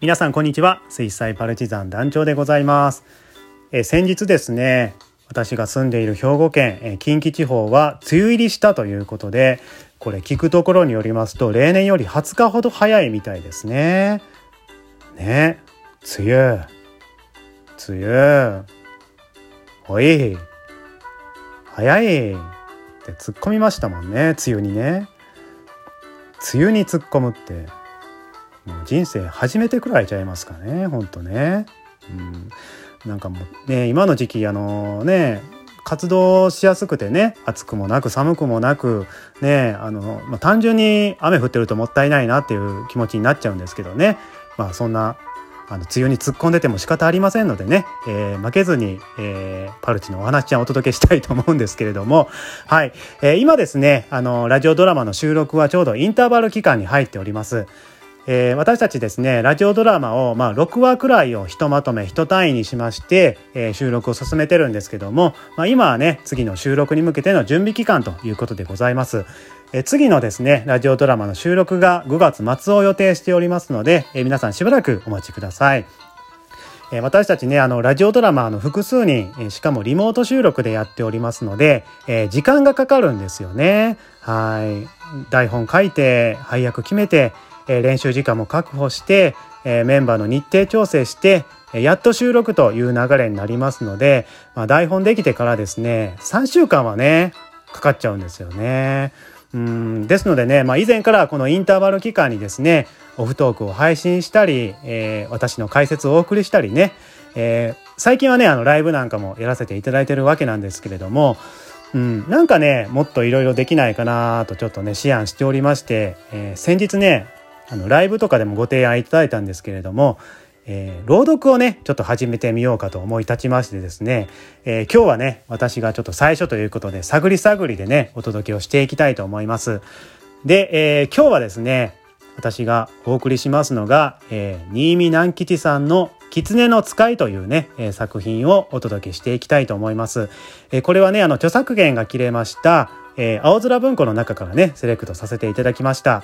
皆さんこんにちは。水彩パルチザン団長でございます。え先日ですね私が住んでいる兵庫県え近畿地方は梅雨入りしたということでこれ聞くところによりますと例年より20日ほど早いみたいですね。ね梅雨梅雨おい早いって突っ込みましたもんね梅雨にね。梅雨に突っ込むって。人生初めてくらいちゃいますかねほんとね、うん、なんかもうね今の時期あのね活動しやすくてね暑くもなく寒くもなくねあの、まあ、単純に雨降ってるともったいないなっていう気持ちになっちゃうんですけどね。まあそんなあの梅雨に突っ込んでても仕方ありませんのでね、えー、負けずに、えー、パルチのお話ちゃんをお届けしたいと思うんですけれども、はい、えー、今ですね、あの、ラジオドラマの収録はちょうどインターバル期間に入っております。えー、私たちですねラジオドラマを、まあ、6話くらいをひとまとめひと単位にしまして、えー、収録を進めてるんですけども、まあ、今はね次の収録に向けての準備期間ということでございます。え次のですねラジオドラマの収録が5月末を予定しておりますので、え皆さんしばらくお待ちください。え私たちねあのラジオドラマの複数人、えしかもリモート収録でやっておりますので、え時間がかかるんですよね。はい台本書いて配役決めて、え練習時間も確保して、えメンバーの日程調整してやっと収録という流れになりますので、まあ、台本できてからですね3週間はねかかっちゃうんですよね。うんですのでね、まあ、以前からこのインターバル期間にですねオフトークを配信したり、えー、私の解説をお送りしたりね、えー、最近はねあのライブなんかもやらせていただいてるわけなんですけれども、うん、なんかねもっといろいろできないかなとちょっとね思案しておりまして、えー、先日ねあのライブとかでもご提案いただいたんですけれどもえー、朗読をねちょっと始めてみようかと思い立ちましてですね、えー、今日はね私がちょっと最初ということで探り探りでねお届けをしていきたいと思いますで、えー、今日はですね私がお送りしますのが、えー、新見南吉さんの狐の使いというね、えー、作品をお届けしていきたいと思います。えー、これはね、あの著作権が切れました、えー、青空文庫の中からね、セレクトさせていただきました。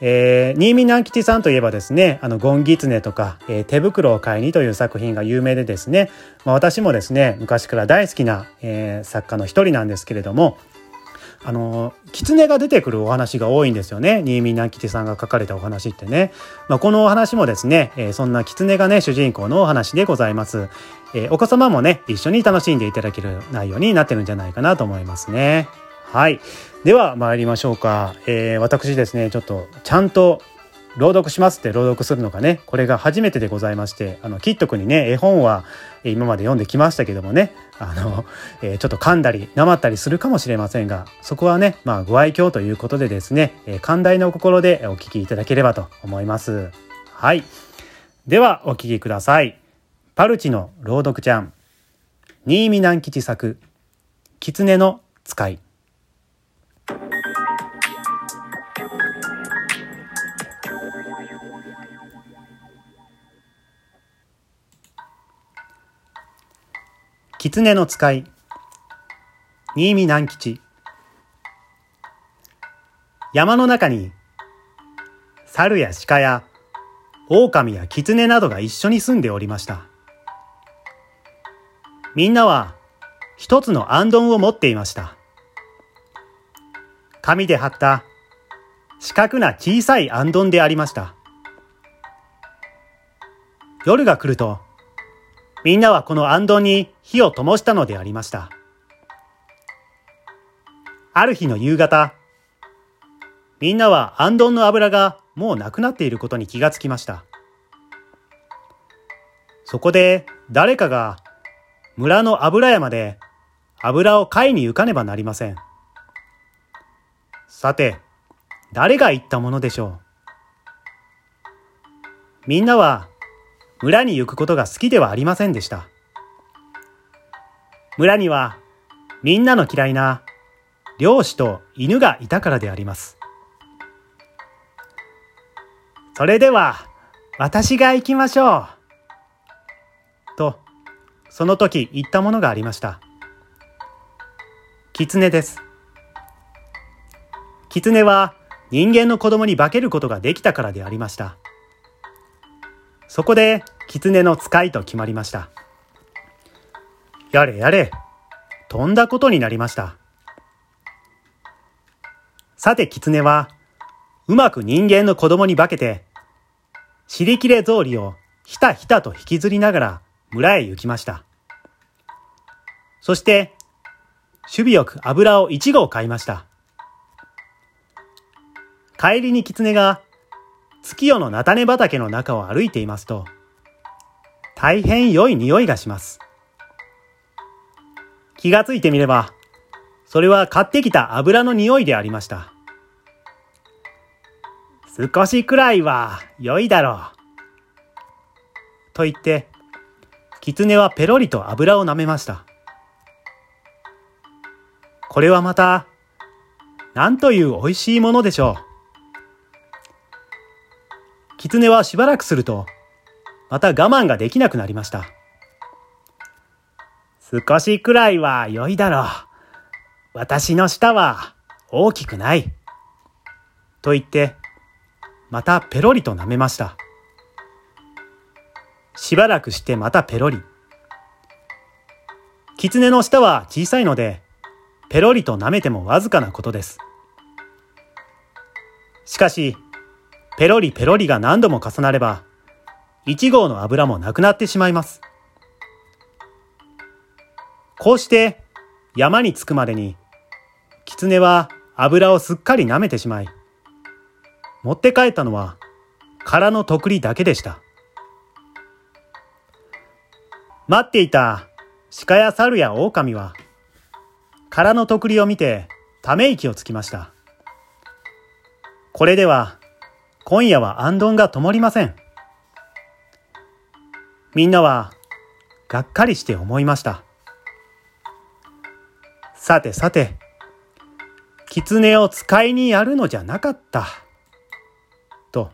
えー、新見南吉さんといえばですね、あの、ゴンギツネとか、えー、手袋を買いにという作品が有名でですね、まあ、私もですね、昔から大好きな、えー、作家の一人なんですけれども、あの、狐が出てくるお話が多いんですよね。新見南吉さんが書かれたお話ってね。まあ、このお話もですね、えー、そんな狐がね、主人公のお話でございます。えー、お子様もね、一緒に楽しんでいただける内容になってるんじゃないかなと思いますね。はい。では参りましょうか。えー、私ですね、ちょっとちゃんと朗読しますって朗読するのがね、これが初めてでございまして、あの、キット君にね、絵本は今まで読んできましたけどもね、あの、えー、ちょっと噛んだり、なまったりするかもしれませんが、そこはね、まあ、ご愛嬌ということでですね、えー、寛大な心でお聞きいただければと思います。はい。では、お聞きください。パルチの朗読ちゃん。新見南吉作、狐の使い。狐の使い。新見南吉。山の中に猿や鹿や狼や狐などが一緒に住んでおりました。みんなは一つの暗ンを持っていました。紙で貼った四角な小さい暗ンでありました。夜が来るとみんなはこの暗ンに火を灯したのでありました。ある日の夕方、みんなは暗ンの油がもうなくなっていることに気がつきました。そこで誰かが村の油山で油を買いに行かねばなりません。さて、誰が言ったものでしょう。みんなは村に行くことが好きではありませんでした。村にはみんなの嫌いな漁師と犬がいたからであります。それでは私が行きましょう。と、その時言ったものがありました。狐です。狐は人間の子供に化けることができたからでありました。そこで狐の使いと決まりました。やれやれ、とんだことになりました。さて狐は、うまく人間の子供に化けて、尻切れ草履をひたひたと引きずりながら村へ行きました。そして、守備よく油を1合買いました。帰りに狐が月夜の菜種畑の中を歩いていますと、大変良い匂いがします。気がついてみれば、それは買ってきた油の匂いでありました。少しくらいは良いだろう。と言って、狐はペロリと油を舐めました。これはまた、なんという美味しいものでしょう。狐はしばらくすると、また我慢ができなくなりました。少しくらいは良いだろう。私の舌は大きくない。と言って、またペロリと舐めました。しばらくしてまたペロリ。狐の舌は小さいので、ペロリと舐めてもわずかなことです。しかし、ペロリペロリが何度も重なれば、1号の油もなくなってしまいます。こうして山に着くまでに、狐は油をすっかり舐めてしまい、持って帰ったのは空のとくりだけでした。待っていた鹿や猿や狼は、空のとくりを見てため息をつきました。これでは今夜はあんどんが止まりません。みんなは、がっかりして思いました。さてさて、狐を使いにやるのじゃなかった。と。